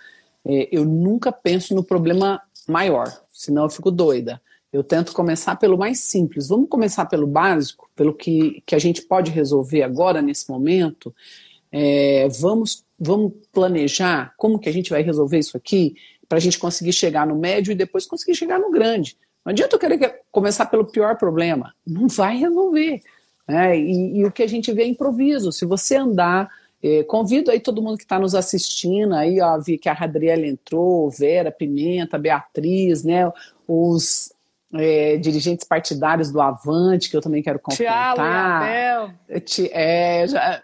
É, eu nunca penso no problema maior, senão eu fico doida. Eu tento começar pelo mais simples. Vamos começar pelo básico, pelo que, que a gente pode resolver agora, nesse momento. É, vamos, vamos planejar como que a gente vai resolver isso aqui para a gente conseguir chegar no médio e depois conseguir chegar no grande. Não adianta eu querer começar pelo pior problema, não vai resolver. Né? E, e, o que a gente vê é improviso. Se você andar, eh, convido aí todo mundo que está nos assistindo, aí ó, vi que a Radriela entrou, Vera, Pimenta, Beatriz, né? Os eh, dirigentes partidários do Avante, que eu também quero confrontar. Tiago e Abel. É, já,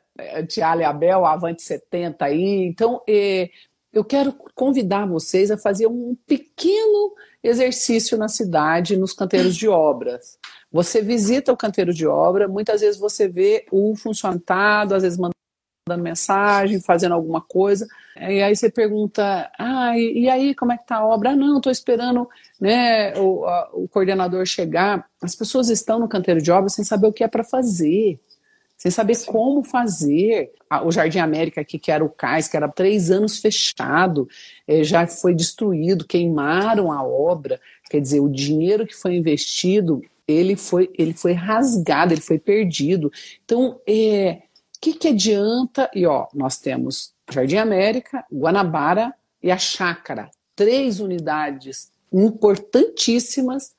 Tiago e Abel, Avante 70 aí. Então, eh, eu quero convidar vocês a fazer um pequeno exercício na cidade, nos canteiros de obras. Você visita o canteiro de obra, muitas vezes você vê o funcionário, às vezes mandando mensagem, fazendo alguma coisa, e aí você pergunta, ah, e, aí como é que tá a obra? Ah, não, estou esperando né, o, a, o coordenador chegar. As pessoas estão no canteiro de obra sem saber o que é para fazer sem saber Sim. como fazer. O Jardim América aqui, que era o cais, que era três anos fechado, é, já foi destruído, queimaram a obra. Quer dizer, o dinheiro que foi investido, ele foi, ele foi rasgado, ele foi perdido. Então, é, o que, que adianta? E ó, nós temos Jardim América, Guanabara e a Chácara, três unidades importantíssimas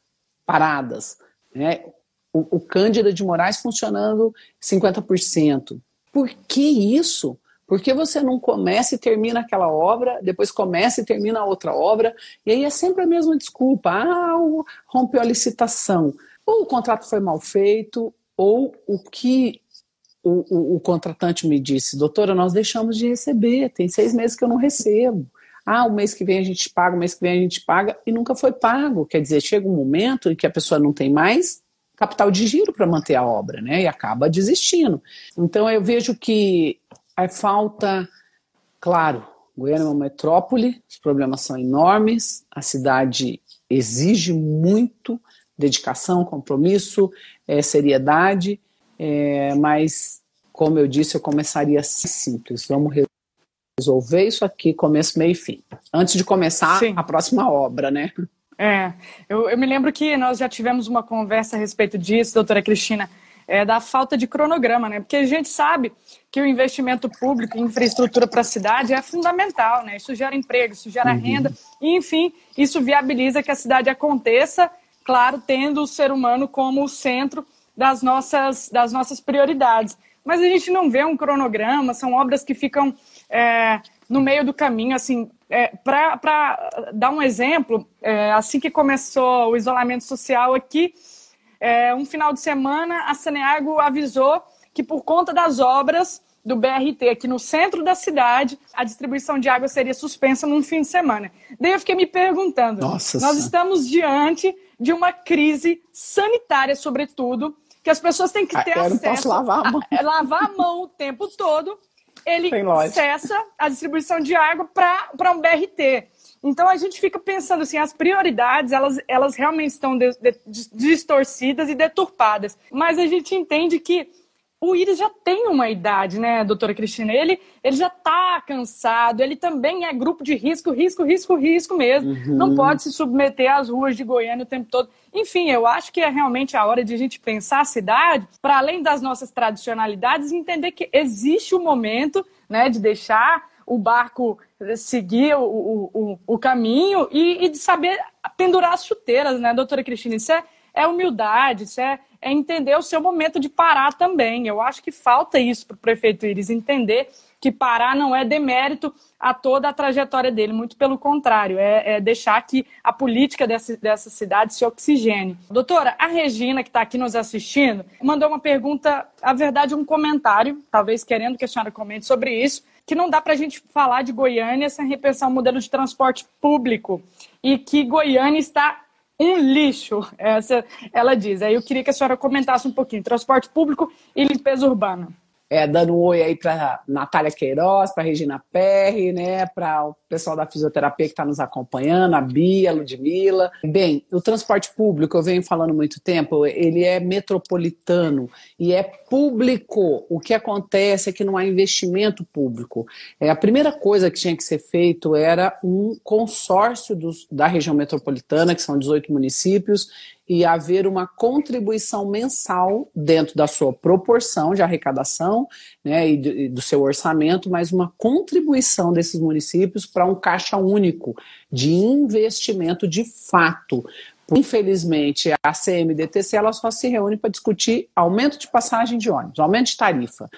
paradas. Né? O, o Cândida de Moraes funcionando 50%. Por que isso? Porque você não começa e termina aquela obra, depois começa e termina a outra obra, e aí é sempre a mesma desculpa. Ah, rompeu a licitação. Ou o contrato foi mal feito, ou o que o, o, o, contratante me disse, doutora, nós deixamos de receber, tem seis meses que eu não recebo. Ah, o mês que vem a gente paga, o mês que vem a gente paga, e nunca foi pago. Quer dizer, chega um momento em que a pessoa não tem mais capital de giro para manter a obra, né? E acaba desistindo. Então eu vejo que a falta, claro, Goiânia é uma metrópole, os problemas são enormes, a cidade exige muito dedicação, compromisso, é, seriedade, é, mas como eu disse, eu começaria simples. Vamos resolver isso aqui, começo, meio e fim. Antes de começar Sim. a próxima obra, né? É, eu, eu, me lembro que nós já tivemos uma conversa a respeito disso, doutora Cristina, é, da falta de cronograma, né? Porque a gente sabe que o investimento público em infraestrutura para a cidade é fundamental, né? Isso gera emprego, isso gera uhum. renda, e enfim, isso viabiliza que a cidade aconteça, claro, tendo o ser humano como o centro das nossas, das nossas prioridades. Mas a gente não vê um cronograma, são obras que ficam é, no meio do caminho, assim, é, para dar um exemplo, é, assim que começou o isolamento social aqui, é, um final de semana, a Saneago avisou que por conta das obras do BRT aqui no centro da cidade, a distribuição de água seria suspensa num fim de semana. Daí eu fiquei me perguntando, Nossa nós estamos diante de uma crise sanitária, sobretudo, que as pessoas têm que ah, ter eu acesso lavar a mão. A, lavar a mão o tempo todo. Ele cessa a distribuição de água para um BRT. Então a gente fica pensando assim, as prioridades elas, elas realmente estão de, de, distorcidas e deturpadas. Mas a gente entende que o Iris já tem uma idade, né, doutora Cristina? Ele, ele já está cansado, ele também é grupo de risco, risco, risco, risco mesmo. Uhum. Não pode se submeter às ruas de Goiânia o tempo todo. Enfim, eu acho que é realmente a hora de a gente pensar a cidade, para além das nossas tradicionalidades, entender que existe o um momento né, de deixar o barco seguir o, o, o, o caminho e, e, de saber pendurar as chuteiras, né, doutora Cristina? Isso é, é humildade, isso é é entender o seu momento de parar também. Eu acho que falta isso para o prefeito Iris, entender que parar não é demérito a toda a trajetória dele, muito pelo contrário, é, é deixar que a política dessa, dessa cidade se oxigene. Doutora, a Regina, que está aqui nos assistindo, mandou uma pergunta, a verdade, um comentário, talvez querendo que a senhora comente sobre isso, que não dá para a gente falar de Goiânia sem repensar o modelo de transporte público e que Goiânia está um lixo, essa ela diz. Aí eu queria que a senhora comentasse um pouquinho, transporte público e limpeza urbana é, dando um oi aí para Natália Queiroz, para Regina Perry, né, para o pessoal da fisioterapia que está nos acompanhando, a Bia, a Ludmilla. Bem, o transporte público, eu venho falando muito tempo, ele é metropolitano e é público. O que acontece é que não há investimento público. É, a primeira coisa que tinha que ser feito era um consórcio dos, da região metropolitana, que são 18 municípios, e haver uma contribuição mensal dentro da sua proporção de arrecadação né, e, do, seu orçamento, mas uma contribuição desses municípios para um caixa único de investimento de fato. Infelizmente, a CMDTC ela só se reúne para discutir aumento de passagem de ônibus, aumento de tarifa.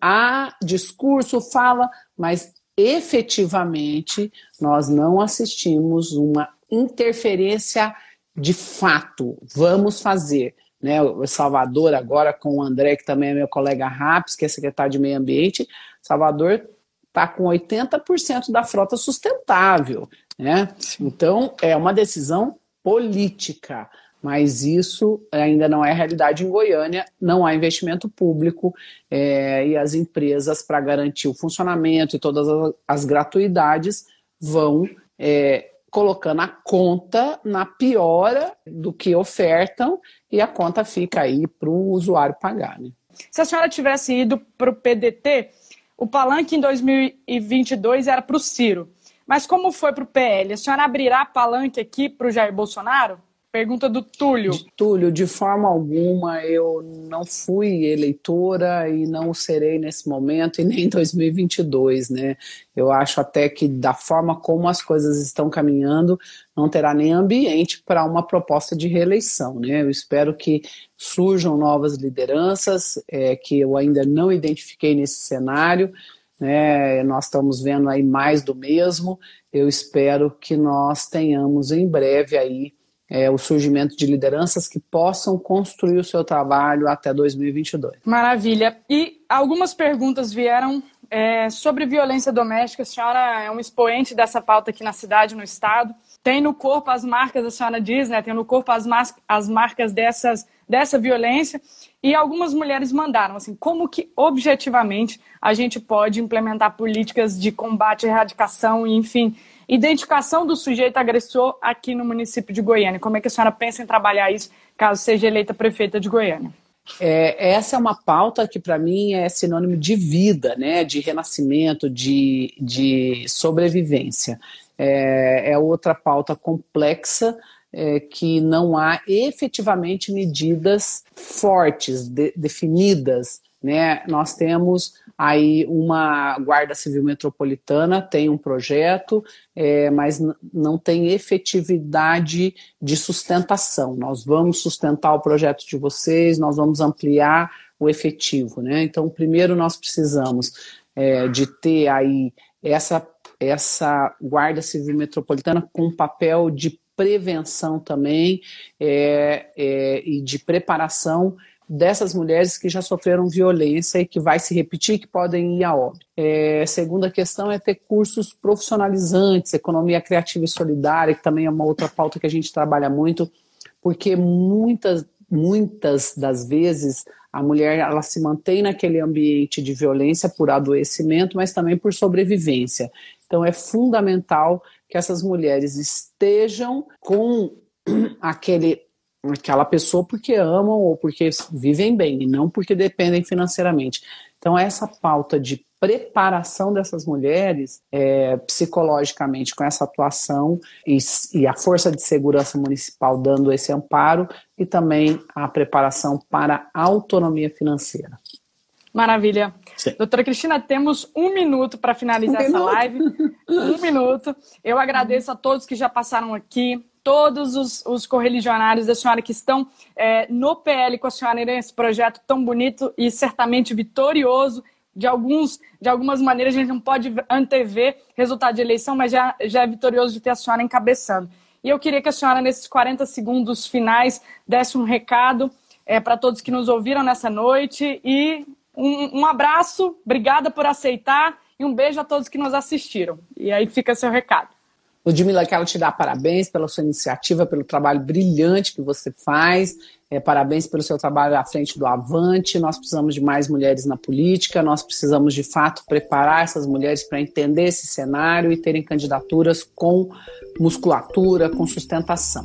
Há discurso, fala, mas efetivamente nós não assistimos uma interferência de fato, vamos fazer. Né, o Salvador, agora com o André, que também é meu colega RAPS, que é secretário de Meio Ambiente, Salvador está com 80% da frota sustentável. Né? Então, é uma decisão política, mas isso ainda não é realidade em Goiânia, não há investimento público é, e as empresas, para garantir o funcionamento e todas as, as gratuidades, vão é, colocando a conta na piora do que ofertam e a conta fica aí para o usuário pagar. Né? Se a senhora tivesse ido para o PDT, o palanque em 2022 era para o Ciro. Mas como foi para o PL? A senhora abrirá palanque aqui para o Jair Bolsonaro? Pergunta do Túlio. De, Túlio, de forma alguma eu não fui eleitora e não serei nesse momento e nem em 2022, né? Eu acho até que da forma como as coisas estão caminhando, não terá nem ambiente para uma proposta de reeleição, né? Eu espero que surjam novas lideranças, é, que eu ainda não identifiquei nesse cenário, né? Nós estamos vendo aí mais do mesmo. Eu espero que nós tenhamos em breve aí é, o surgimento de lideranças que possam construir o seu trabalho até 2022. Maravilha. E algumas perguntas vieram é, sobre violência doméstica. A senhora é um expoente dessa pauta aqui na cidade, no estado. Tem no corpo as marcas, a senhora diz, né? Tem no corpo as, as marcas dessas, dessa violência. E algumas mulheres mandaram, assim, como que objetivamente a gente pode implementar políticas de combate erradicação enfim, Identificação do sujeito agressor aqui no município de Goiânia. Como é que a senhora pensa em trabalhar isso caso seja eleita prefeita de Goiânia? É, essa é uma pauta que, para mim, é sinônimo de vida, né? de renascimento, de, de sobrevivência. É, é outra pauta complexa é, que não há efetivamente medidas fortes, de, definidas. Né? Nós temos aí uma Guarda Civil Metropolitana tem um projeto, é, mas não tem efetividade de sustentação. Nós vamos sustentar o projeto de vocês, nós vamos ampliar o efetivo, né? Então, primeiro nós precisamos é, de ter aí essa, essa Guarda Civil Metropolitana com papel de prevenção também é, é, e de preparação dessas mulheres que já sofreram violência e que vai se repetir, que podem ir a óbito. É, segunda questão é ter cursos profissionalizantes, economia criativa e solidária, que também é uma outra pauta que a gente trabalha muito, porque muitas, muitas das vezes a mulher ela se mantém naquele ambiente de violência por adoecimento, mas também por sobrevivência. Então é fundamental que essas mulheres estejam com aquele aquela pessoa porque amam ou porque vivem bem, e não porque dependem financeiramente. Então, essa pauta de preparação dessas mulheres é, psicologicamente com essa atuação e, e, a Força de Segurança Municipal dando esse amparo e também a preparação para a autonomia financeira. Maravilha. Sim. Doutora Cristina, temos um minuto para finalizar um essa minuto. live. Um minuto. Eu agradeço a todos que já passaram aqui, todos os, os correligionários da senhora que estão é, no PL com a senhora nesse projeto tão bonito e certamente vitorioso. De, alguns, de algumas maneiras, a gente não pode antever resultado de eleição, mas já, já é vitorioso de ter a senhora encabeçando. E eu queria que a senhora, nesses 40 segundos finais, desse um recado é, para todos que nos ouviram nessa noite e um, um abraço, obrigada por aceitar e um beijo a todos que nos assistiram. E aí fica seu recado. Ludmila, quero te dar parabéns pela sua iniciativa, pelo trabalho brilhante que você faz. É, parabéns pelo seu trabalho à frente do Avante. Nós precisamos de mais mulheres na política, nós precisamos, de fato, preparar essas mulheres para entender esse cenário e terem candidaturas com musculatura, com sustentação.